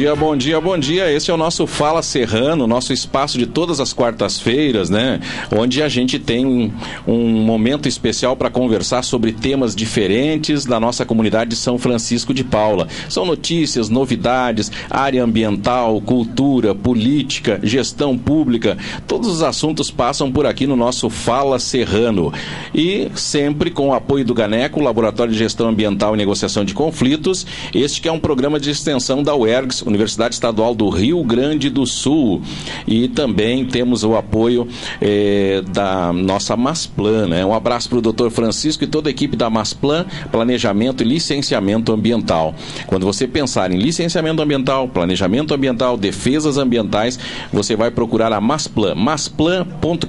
dia, bom dia, bom dia. Esse é o nosso Fala Serrano, nosso espaço de todas as quartas-feiras, né? Onde a gente tem um, um momento especial para conversar sobre temas diferentes da nossa comunidade de São Francisco de Paula. São notícias, novidades, área ambiental, cultura, política, gestão pública. Todos os assuntos passam por aqui no nosso Fala Serrano. E sempre com o apoio do GANECO, Laboratório de Gestão Ambiental e Negociação de Conflitos. Este que é um programa de extensão da UERGS, Universidade Estadual do Rio Grande do Sul. E também temos o apoio eh, da nossa Masplan. Né? Um abraço para o doutor Francisco e toda a equipe da Masplan, Planejamento e Licenciamento Ambiental. Quando você pensar em licenciamento ambiental, planejamento ambiental, defesas ambientais, você vai procurar a Masplan, masplan.com.br.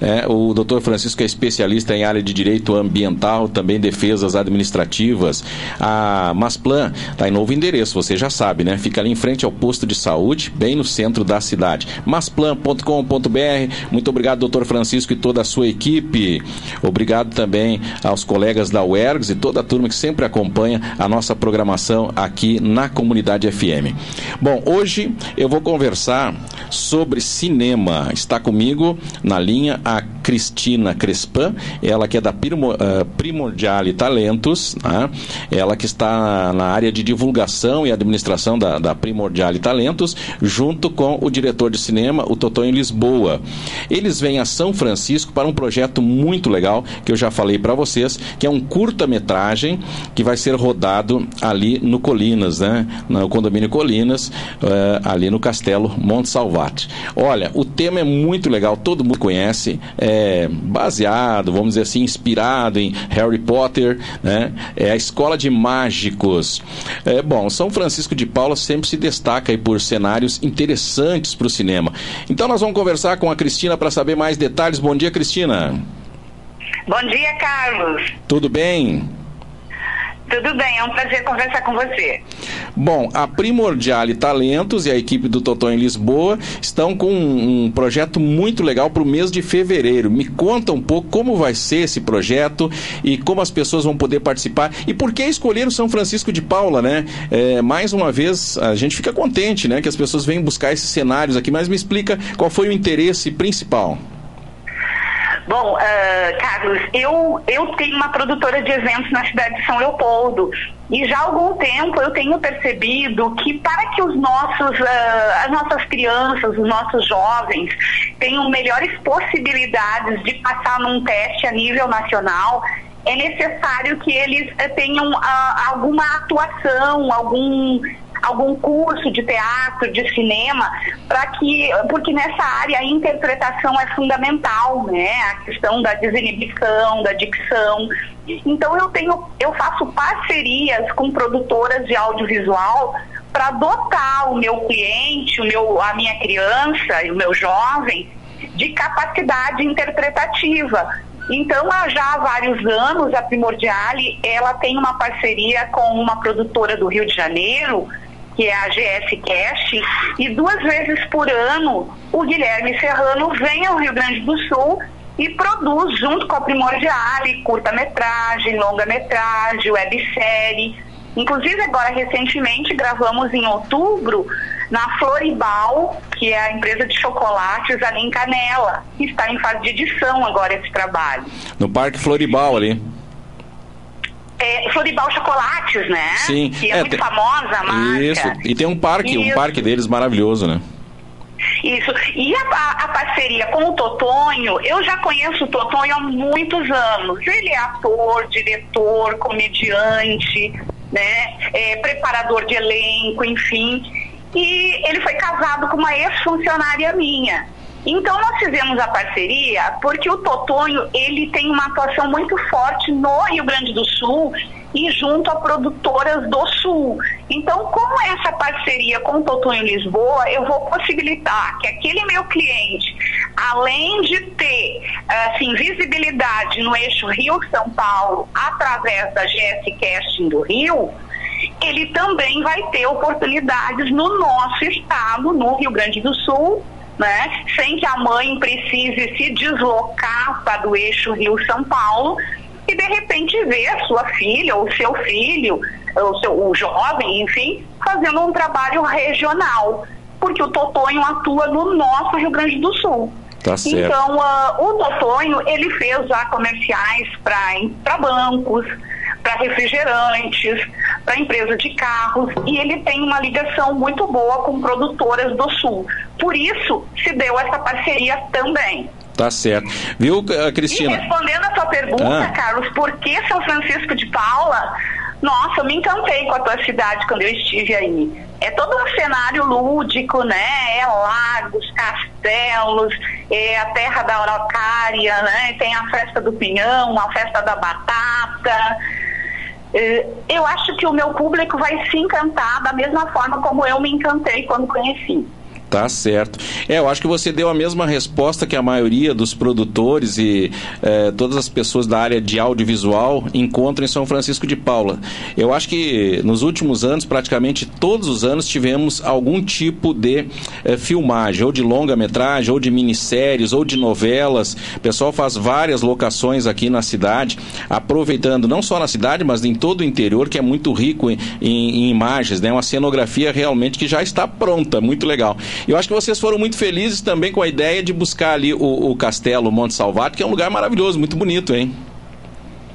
É, o doutor Francisco é especialista em área de direito ambiental, também defesas administrativas. A Masplan está em novo endereço, você já sabe, né? Fica ali em frente ao posto de saúde, bem no centro da cidade. masplan.com.br. Muito obrigado, doutor Francisco e toda a sua equipe. Obrigado também aos colegas da UERGS e toda a turma que sempre acompanha a nossa programação aqui na Comunidade FM. Bom, hoje eu vou conversar sobre cinema. Está comigo na linha a Cristina Crespan, ela que é da uh, Primordiale Talentos, né? ela que está na área de divulgação e administração da, da Primordiale Talentos, junto com o diretor de cinema, o Totonho Lisboa. Eles vêm a São Francisco para um projeto muito legal, que eu já falei para vocês, que é um curta-metragem que vai ser rodado ali no Colinas, né? no condomínio Colinas, uh, ali no Castelo Monte Salvati. Olha, o tema é muito legal, todo mundo conhece, é baseado, vamos dizer assim, inspirado em Harry Potter, né? É a escola de mágicos. É, bom, São Francisco de Paula sempre se destaca aí por cenários interessantes para o cinema. Então nós vamos conversar com a Cristina para saber mais detalhes. Bom dia, Cristina. Bom dia, Carlos. Tudo bem? Tudo bem, é um prazer conversar com você. Bom, a Primordiale Talentos e a equipe do Totó em Lisboa estão com um, um projeto muito legal para o mês de fevereiro. Me conta um pouco como vai ser esse projeto e como as pessoas vão poder participar e por que escolher o São Francisco de Paula, né? É, mais uma vez, a gente fica contente, né, que as pessoas vêm buscar esses cenários aqui, mas me explica qual foi o interesse principal. Bom, uh, Carlos, eu, eu tenho uma produtora de eventos na cidade de São Leopoldo. E já há algum tempo eu tenho percebido que para que os nossos, uh, as nossas crianças, os nossos jovens tenham melhores possibilidades de passar num teste a nível nacional, é necessário que eles uh, tenham uh, alguma atuação, algum algum curso de teatro, de cinema, para que, porque nessa área a interpretação é fundamental, né? A questão da desinibição, da dicção. Então eu tenho, eu faço parcerias com produtoras de audiovisual para dotar o meu cliente, o meu, a minha criança e o meu jovem de capacidade interpretativa. Então, há já vários anos, a Primordiale, ela tem uma parceria com uma produtora do Rio de Janeiro, que é a GS Cast, e duas vezes por ano o Guilherme Serrano vem ao Rio Grande do Sul e produz junto com a Primordiale curta-metragem, longa-metragem, websérie. Inclusive agora recentemente gravamos em outubro na Floribal, que é a empresa de chocolates ali em Canela, que está em fase de edição agora esse trabalho. No Parque Floribal ali é, Floribal Chocolates, né? Sim. Que é, é muito tem... famosa a marca. Isso. E tem um parque, Isso. um parque deles maravilhoso, né? Isso. E a, a, parceria com o Totonho, eu já conheço o Totonho há muitos anos. Ele é ator, diretor, comediante, né? É, preparador de elenco, enfim. E ele foi casado com uma ex-funcionária minha. Então nós fizemos a parceria porque o Totonho ele tem uma atuação muito forte no Rio Grande do Sul e junto a produtoras do Sul. Então, como essa parceria com o Totonho Lisboa, eu vou possibilitar que aquele meu cliente, além de ter assim, visibilidade no eixo Rio-São Paulo através da GS Casting do Rio, ele também vai ter oportunidades no nosso estado, no Rio Grande do Sul, né? Sem que a mãe precise se deslocar para o eixo Rio-São Paulo e de repente vê a sua filha ou seu filho, o, seu, o jovem, enfim, fazendo um trabalho regional, porque o Totonho atua no nosso Rio Grande do Sul. Tá então, uh, o Totonho, ele fez já comerciais para bancos, para refrigerantes, para empresa de carros, e ele tem uma ligação muito boa com produtoras do Sul. Por isso, se deu essa parceria também. Tá certo. Viu, Cristina? E respondendo a sua pergunta, ah. Carlos, por que São Francisco de Paula? Nossa, eu me encantei com a tua cidade quando eu estive aí. É todo um cenário lúdico, né? É lagos, castelos, é a terra da araucária, né? Tem a festa do pinhão, a festa da batata. É, eu acho que o meu público vai se encantar da mesma forma como eu me encantei quando conheci. Tá certo. É, eu acho que você deu a mesma resposta que a maioria dos produtores e é, todas as pessoas da área de audiovisual encontram em São Francisco de Paula. Eu acho que nos últimos anos, praticamente todos os anos, tivemos algum tipo de é, filmagem, ou de longa-metragem, ou de minisséries, ou de novelas. O pessoal faz várias locações aqui na cidade, aproveitando não só na cidade, mas em todo o interior, que é muito rico em, em, em imagens, né? Uma cenografia realmente que já está pronta, muito legal. Eu acho que vocês foram muito felizes também com a ideia de buscar ali o, o Castelo Monte Salvato, que é um lugar maravilhoso, muito bonito, hein?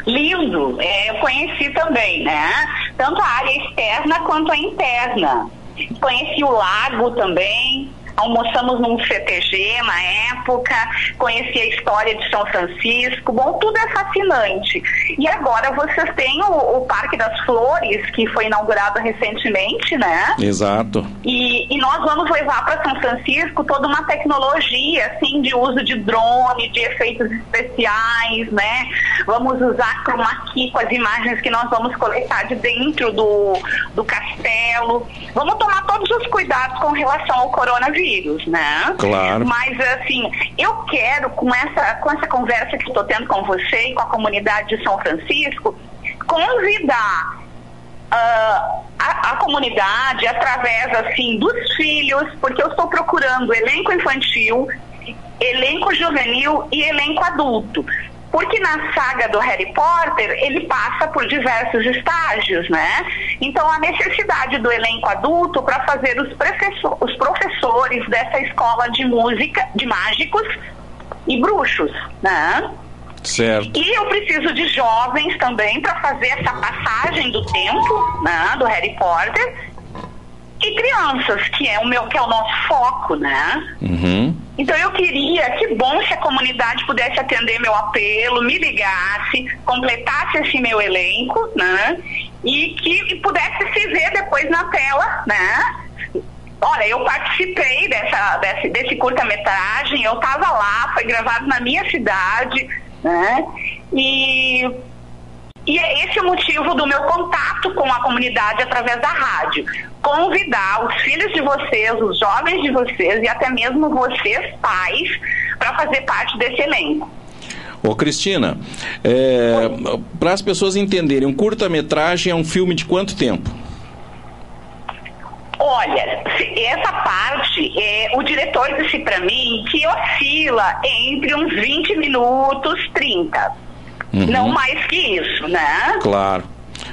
Lindo, é, eu conheci também, né? Tanto a área externa quanto a interna. Conheci o lago também, almoçamos num CTG na época, conheci a história de São Francisco, bom, tudo é fascinante. E agora vocês têm o, o Parque das Flores, que foi inaugurado recentemente, né? Exato. E, e nós vamos levar para São Francisco toda uma tecnologia, assim, de uso de drone, de efeitos especiais, né? Vamos usar chroma key com as imagens que nós vamos coletar de dentro do, do castelo. Vamos tomar todos os cuidados com relação ao coronavírus vírus, né? Claro. Mas assim, eu quero com essa com essa conversa que estou tendo com você e com a comunidade de São Francisco convidar uh, a, a, comunidade através assim dos filhos, porque eu estou procurando elenco infantil, elenco juvenil e elenco adulto. Porque na saga do Harry Potter, ele passa por diversos estágios, né? Então, a necessidade do elenco adulto para fazer os, professor, os professores dessa escola de música, de mágicos e bruxos, né? Certo. E eu preciso de jovens também para fazer essa passagem do tempo, né, do Harry Potter e crianças, que é o meu, que é o nosso foco, né? Uhum. Então eu queria, que bom se a comunidade pudesse atender meu apelo, me ligasse, completasse esse meu elenco, né? E que pudesse se ver depois na tela, né? Olha, eu participei dessa, desse, desse curta-metragem, eu estava lá, foi gravado na minha cidade, né? E e é esse o motivo do meu contato com a comunidade através da rádio. Convidar os filhos de vocês, os jovens de vocês e até mesmo vocês, pais, para fazer parte desse elenco. Ô Cristina, é, para as pessoas entenderem, um curta-metragem é um filme de quanto tempo? Olha, essa parte, é, o diretor disse para mim que oscila entre uns 20 minutos, 30. Uhum. Não mais que isso, né? Claro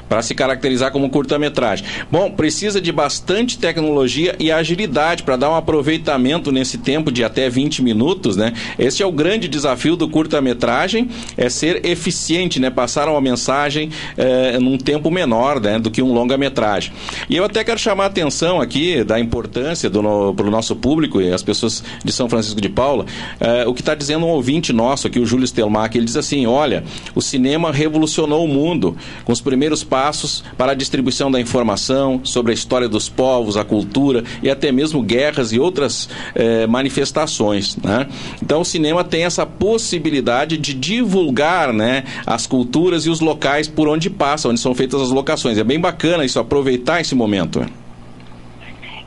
para se caracterizar como curta-metragem. Bom, precisa de bastante tecnologia e agilidade para dar um aproveitamento nesse tempo de até 20 minutos, né? Esse é o grande desafio do curta-metragem, é ser eficiente, né? Passar uma mensagem é, num tempo menor, né? Do que um longa-metragem. E eu até quero chamar a atenção aqui da importância do no, para o nosso público e as pessoas de São Francisco de Paula, é, o que está dizendo um ouvinte nosso aqui, o Júlio Stelmach, ele diz assim, olha, o cinema revolucionou o mundo com os primeiros passos passos para a distribuição da informação sobre a história dos povos, a cultura e até mesmo guerras e outras eh, manifestações. Né? Então, o cinema tem essa possibilidade de divulgar né, as culturas e os locais por onde passa, onde são feitas as locações. É bem bacana isso, aproveitar esse momento.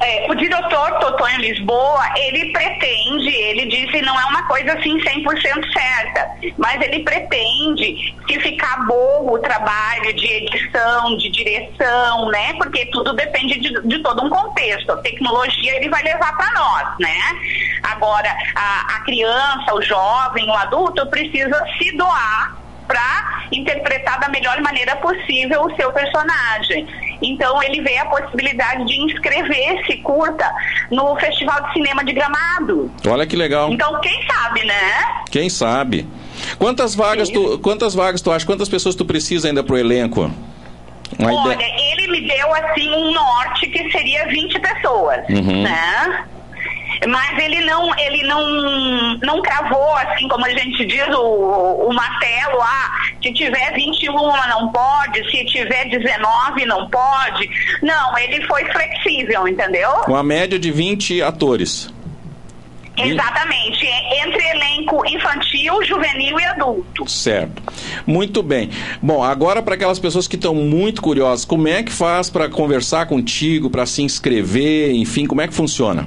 É, o diretor Totonho Lisboa, ele pretende, ele disse não é uma coisa assim 100% certa, mas ele pretende que ficar bom o trabalho de edição, de direção, né? Porque tudo depende de, de todo um contexto. A tecnologia ele vai levar para nós, né? Agora, a, a criança, o jovem, o adulto precisa se doar para interpretar da melhor maneira possível o seu personagem. Então ele vê a possibilidade de inscrever esse curta no Festival de Cinema de Gramado. Olha que legal. Então quem sabe, né? Quem sabe. Quantas vagas tu, quantas vagas tu acha? Quantas pessoas tu precisa ainda pro elenco? Uma Olha, ideia... ele me deu assim um norte que seria 20 pessoas, uhum. né? Mas ele não ele não não cravou assim como a gente diz o, o martelo ah se tiver 21 não pode se tiver 19 não pode não ele foi flexível entendeu com a média de 20 atores Exatamente, entre elenco infantil, juvenil e adulto. Certo. Muito bem. Bom, agora para aquelas pessoas que estão muito curiosas, como é que faz para conversar contigo, para se inscrever, enfim, como é que funciona?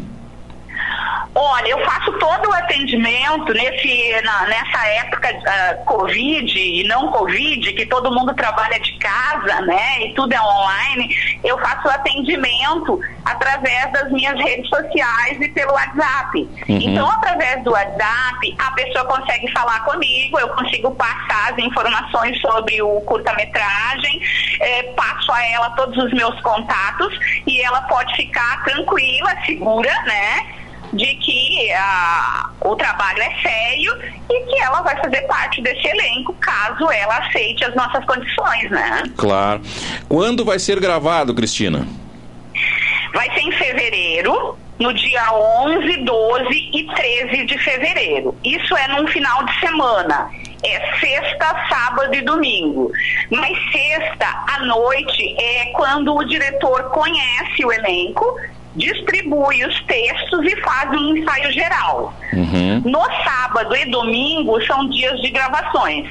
Olha, eu faço todo o atendimento nesse, na, nessa época uh, Covid e não Covid, que todo mundo trabalha de casa, né? E tudo é online. Eu faço o atendimento através das minhas redes sociais e pelo WhatsApp. Uhum. Então, através do WhatsApp, a pessoa consegue falar comigo, eu consigo passar as informações sobre o curta-metragem, eh, passo a ela todos os meus contatos e ela pode ficar tranquila, segura, né? De que a, o trabalho é sério e que ela vai fazer parte desse elenco caso ela aceite as nossas condições, né? Claro. Quando vai ser gravado, Cristina? Vai ser em fevereiro, no dia 11, 12 e 13 de fevereiro. Isso é num final de semana. É sexta, sábado e domingo. Mas sexta à noite é quando o diretor conhece o elenco distribui os textos e faz um ensaio geral. Uhum. No sábado e domingo são dias de gravações.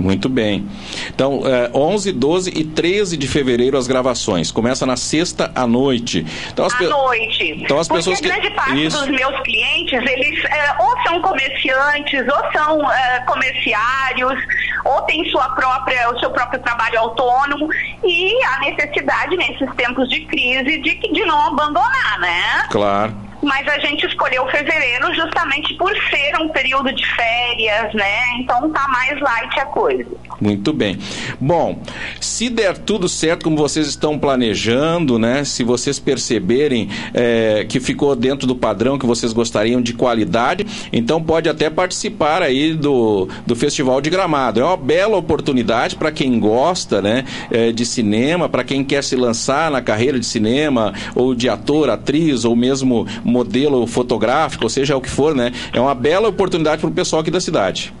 Muito bem. Então, é, 11, 12 e 13 de fevereiro as gravações. Começa na sexta à noite. Então, as à pe... noite. Então, as Porque pessoas que... grande parte Isso. dos meus clientes, eles é, ou são comerciantes, ou são é, comerciários, ou têm sua própria, o seu próprio trabalho autônomo e a necessidade, nesses tempos de crise, de, de não abandonar, né? Claro mas a gente escolheu fevereiro justamente por ser um período de férias, né? Então tá mais light a coisa. Muito bem. Bom, se der tudo certo como vocês estão planejando, né? Se vocês perceberem é, que ficou dentro do padrão que vocês gostariam de qualidade, então pode até participar aí do, do Festival de Gramado. É uma bela oportunidade para quem gosta, né? É, de cinema, para quem quer se lançar na carreira de cinema ou de ator, atriz ou mesmo modelo fotográfico, ou seja, o que for, né? É uma bela oportunidade para o pessoal aqui da cidade.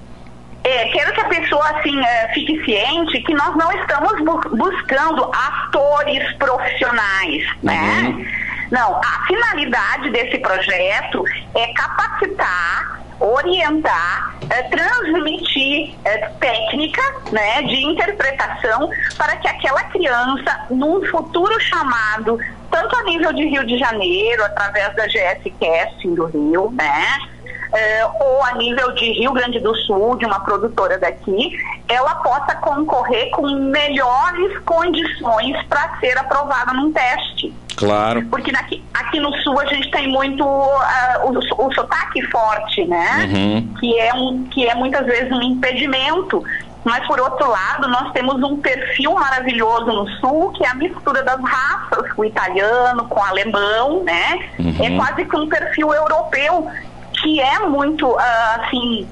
É, quero que a pessoa assim é, fique ciente que nós não estamos bu buscando atores profissionais, né? Uhum. Não, a finalidade desse projeto é capacitar, orientar, é, transmitir é, técnica né, de interpretação para que aquela criança, num futuro chamado tanto a nível de Rio de Janeiro, através da GS Casting do Rio, né? É, ou a nível de Rio Grande do Sul, de uma produtora daqui, ela possa concorrer com melhores condições para ser aprovada num teste. Claro. Porque aqui, aqui no Sul a gente tem muito uh, o, o sotaque forte, né? Uhum. Que, é um, que é muitas vezes um impedimento mas, por outro lado, nós temos um perfil maravilhoso no Sul, que é a mistura das raças, o italiano com o alemão, né? Uhum. É quase que um perfil europeu, que é muito, uh, assim,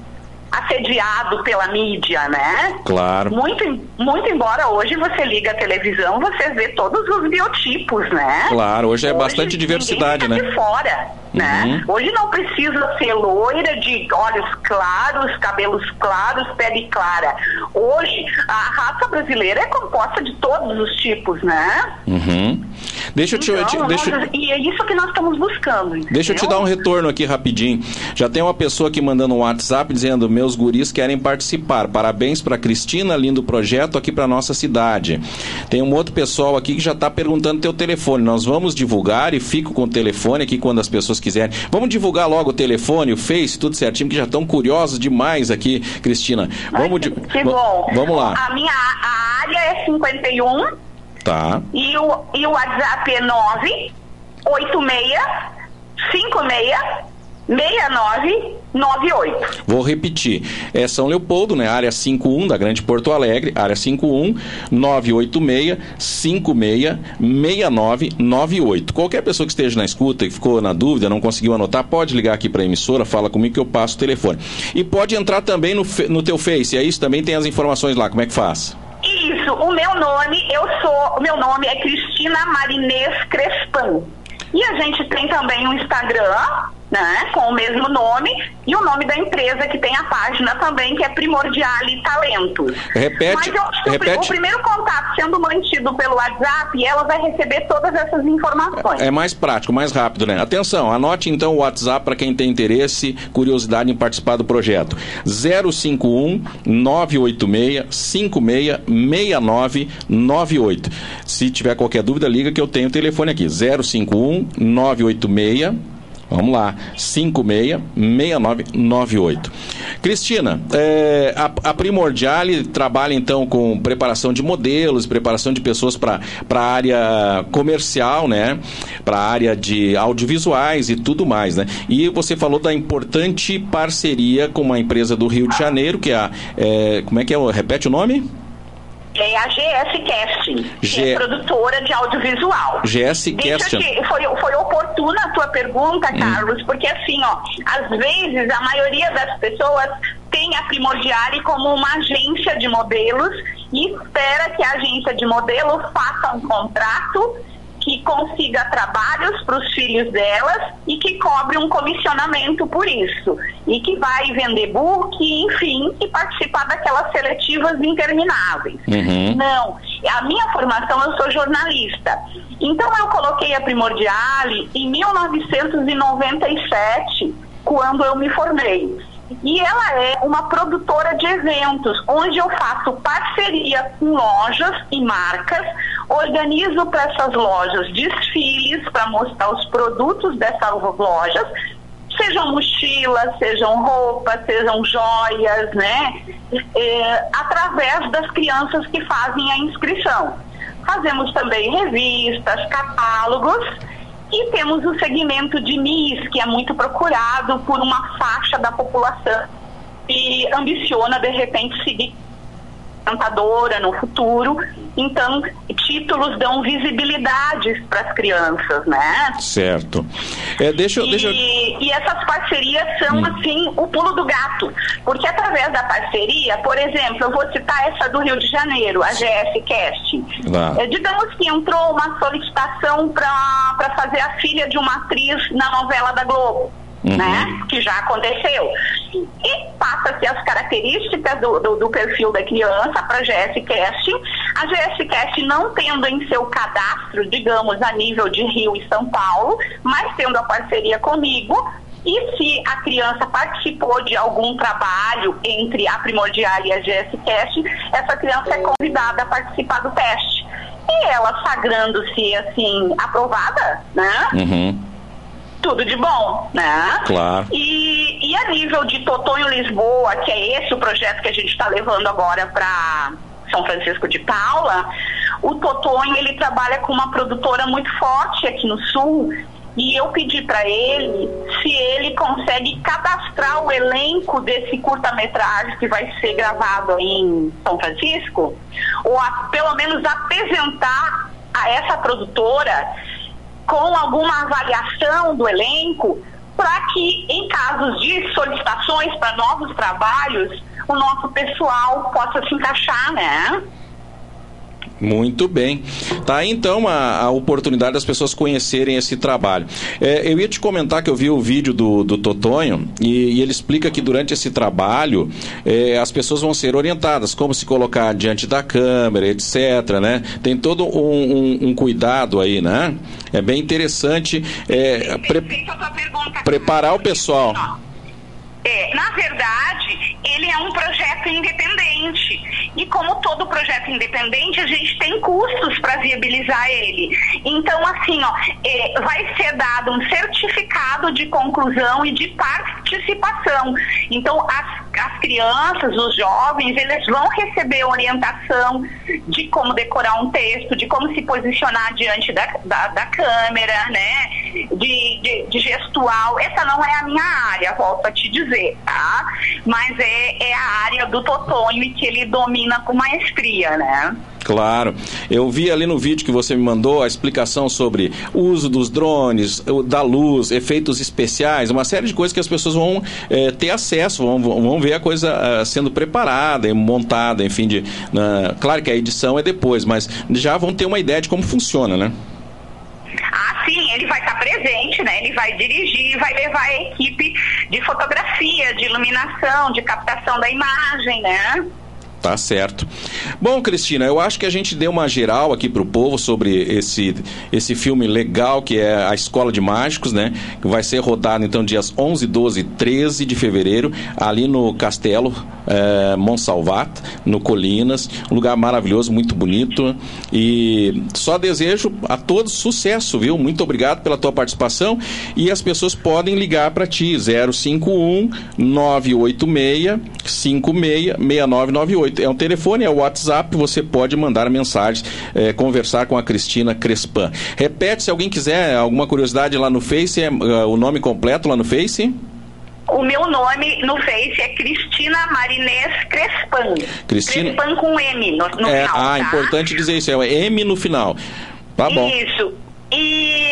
assediado pela mídia, né? Claro. Muito, muito embora hoje você liga a televisão, você vê todos os biotipos, né? Claro, hoje é hoje bastante diversidade, né? De fora, né? uhum. né? Hoje não precisa ser loira de olhos claros, cabelos claros, pele clara. Hoje a raça brasileira é composta de todos os tipos, né? Uhum. Deixa eu te, então, te deixa... Nós, e é isso que nós estamos buscando. Entendeu? Deixa eu te dar um retorno aqui rapidinho. Já tem uma pessoa aqui mandando um WhatsApp dizendo: meus guris querem participar. Parabéns para Cristina, lindo projeto aqui para nossa cidade. Tem um outro pessoal aqui que já está perguntando teu telefone. Nós vamos divulgar e fico com o telefone aqui quando as pessoas quiserem. Vamos divulgar logo o telefone, o Face, tudo certinho, que já estão curiosos demais aqui, Cristina. Vamos, Ai, que, que bom. Vamos lá. A minha a área é 51. Tá. E o, e o WhatsApp é 986 56 69 98. Vou repetir. É São Leopoldo, né? Área 51 da Grande Porto Alegre, área 51 986 56 6998. Qualquer pessoa que esteja na escuta e ficou na dúvida, não conseguiu anotar, pode ligar aqui para a emissora, fala comigo que eu passo o telefone. E pode entrar também no, no teu Face, é isso? Também tem as informações lá, como é que faz? Isso, o meu nome, eu sou, o meu nome é Cristina Marinês Crespan. E a gente tem também um Instagram, né, com o mesmo nome, e o nome da empresa que tem a página também, que é Primordiale Talentos. Repete, Mas eu acho que repete. o primeiro contato sendo mantido pelo WhatsApp, ela vai receber todas essas informações. É mais prático, mais rápido, né? Atenção, anote então o WhatsApp para quem tem interesse, curiosidade em participar do projeto. 051 986 56 69 98. Se tiver qualquer dúvida, liga que eu tenho o telefone aqui. 051 986 Vamos lá, 566998. Cristina, é, a, a Primordiale trabalha então com preparação de modelos, preparação de pessoas para a área comercial, né? Para a área de audiovisuais e tudo mais, né? E você falou da importante parceria com uma empresa do Rio de Janeiro, que é a. É, como é que é? Repete o nome? É a GS Casting, que G- é produtora de audiovisual. GS Deixa Casting. que foi, foi oportuna a tua pergunta, Carlos, porque assim, ó, às vezes a maioria das pessoas tem a Primordiale como uma agência de modelos e espera que a agência de modelo faça um contrato que consiga trabalhos para os filhos delas e que cobre um comissionamento por isso. E que vai vender book, enfim, e participar daquelas seletivas intermináveis. Uhum. Não, a minha formação, eu sou jornalista. Então eu coloquei a Primordiale em 1997, quando eu me formei. E ela é uma produtora de eventos, onde eu faço parceria com lojas e marcas, organizo para essas lojas desfiles para mostrar os produtos dessas lojas, sejam mochilas, sejam roupas, sejam joias, né? É, através das crianças que fazem a inscrição. Fazemos também revistas, catálogos e temos o segmento de MIS, que é muito procurado por uma faixa da população que ambiciona, de repente, seguir apresentadora no futuro. Então, títulos dão visibilidade para as crianças, né? Certo. É, deixa, E, deixa e essas parcerias são, assim, o pulo do gato. Porque através da parceria, por exemplo, eu vou citar essa do Rio de Janeiro, a GS Casting. Lá. É, digamos que entrou uma solicitação para fazer a filha de uma atriz na novela da Globo. Uhum. Né? Que já aconteceu. E passa-se as características do, do, do perfil da criança para a GS Casting. A GS Casting não tendo em seu cadastro, digamos, a nível de Rio e São Paulo, mas tendo a parceria comigo, e se a criança participou de algum trabalho entre a Primordial e a GS Cast, essa criança é convidada a participar do teste. E ela sagrando-se assim aprovada, né? Uhum. Tudo de bom, né? Claro. E, e a nível de Totonho Lisboa, que é esse o projeto que a gente está levando agora para São Francisco de Paula, o Totonho ele trabalha com uma produtora muito forte aqui no sul. E eu pedi para ele se ele consegue cadastrar o elenco desse curta-metragem que vai ser gravado aí em São Francisco, ou a- pelo menos apresentar a essa produtora com alguma avaliação do elenco para que, em casos de solicitações para novos trabalhos, o nosso pessoal possa se encaixar, né? Muito bem. Tá aí então a, a oportunidade das pessoas conhecerem esse trabalho. É, eu ia te comentar que eu vi o vídeo do, do Totonho e, e ele explica que durante esse trabalho é, as pessoas vão ser orientadas como se colocar diante da câmera, etc. Né? Tem todo um, um- um cuidado aí, né? É bem interessante é, pre- preparar o pessoal. É, na verdade, ele é um projeto independente. E como todo projeto independente, a gente tem custos para viabilizar ele. Então, assim, ó, é, vai ser dado um certificado de conclusão e de participação. Então, as, as crianças, os jovens, eles vão receber orientação de como decorar um texto, de como se posicionar diante da, da, da câmera, né? De, de, de, gestual. Essa não é a minha área, volto a te dizer, tá? Mas é, é a área do Totonho e que ele domina com maestria, né? Claro. Eu vi ali no vídeo que você me mandou a explicação sobre o uso dos drones, da luz, efeitos especiais, uma série de coisas que as pessoas vão é, ter acesso, vão, vão ver a coisa uh, sendo preparada, montada, enfim. De, uh, claro que a edição é depois, mas já vão ter uma ideia de como funciona, né? Ah, sim, ele vai estar presente, né? Ele vai dirigir, vai levar a equipe de fotografia, de iluminação, de captação da imagem, né? Tá certo. Bom, Cristina, eu acho que a gente deu uma geral aqui para o povo sobre esse, esse filme legal que é A Escola de Mágicos, né? Que vai ser rodado então dias 11, 12 e 13 de fevereiro, ali no Castelo é, Monsalvat, no Colinas. Um lugar maravilhoso, muito bonito. E só desejo a todos sucesso, viu? Muito obrigado pela tua participação. E as pessoas podem ligar para ti, 051 986 56 6998 é um telefone, é o WhatsApp, você pode mandar mensagens, é, conversar com a Cristina Crespan. Repete, se alguém quiser alguma curiosidade lá no Face, é, uh, o nome completo lá no Face? O meu nome no Face é Cristina Marinês Crespan. Cristina... Crespan com M no, no é, final. Ah, tá? importante dizer isso, é M no final. Tá bom. Isso. E,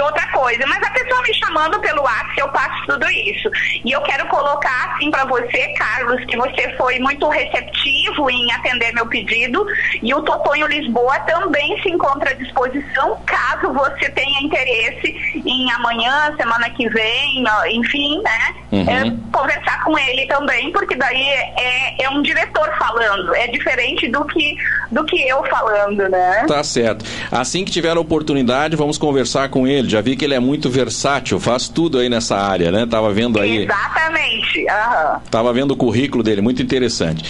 outra coisa, mas a pessoa me chamando pelo WhatsApp, eu passo tudo isso. E eu quero colocar assim para você, Carlos, que você foi muito receptivo em atender meu pedido. E o Totonho Lisboa também se encontra à disposição, caso você tenha interesse em amanhã, semana que vem, enfim, né? Uhum. É, conversar com ele também, porque daí é, é um diretor falando, é diferente do que, do que eu falando, né? Tá certo. Assim que tiver a oportunidade, vamos conversar com ele. Já vi que ele é muito versátil, faz tudo aí nessa área, né? Tava vendo aí. Exatamente. Uhum. Tava vendo o currículo dele, muito interessante.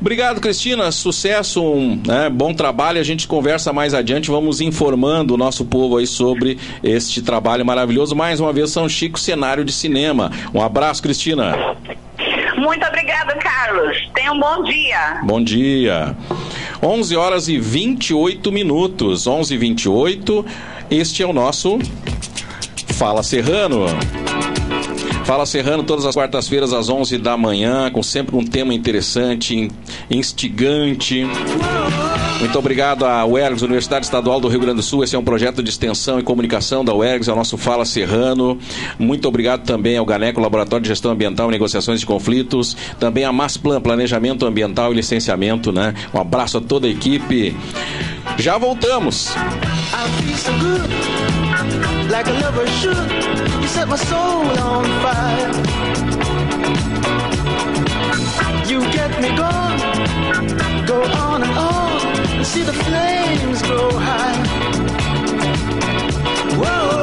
Obrigado, Cristina. Sucesso, um né, bom trabalho. A gente conversa mais adiante. Vamos informando o nosso povo aí sobre este trabalho maravilhoso. Mais uma vez, São Chico, cenário de cinema. Um abraço, Cristina. Muito obrigada, Carlos. Tenha um bom dia. Bom dia. 11 horas e 28 minutos. 11 e 28. Este é o nosso Fala Serrano. Fala Serrano, todas as quartas-feiras às 11 da manhã, com sempre um tema interessante, instigante. Muito obrigado à UERGS, Universidade Estadual do Rio Grande do Sul. Esse é um projeto de extensão e comunicação da UERGS, é o nosso Fala Serrano. Muito obrigado também ao GANECO, Laboratório de Gestão Ambiental e Negociações de Conflitos. Também a Masplan, Planejamento Ambiental e Licenciamento, né? Um abraço a toda a equipe. Já voltamos. Like a lover should. You set my soul on fire. You get me going, go on and on, and see the flames grow high. Whoa.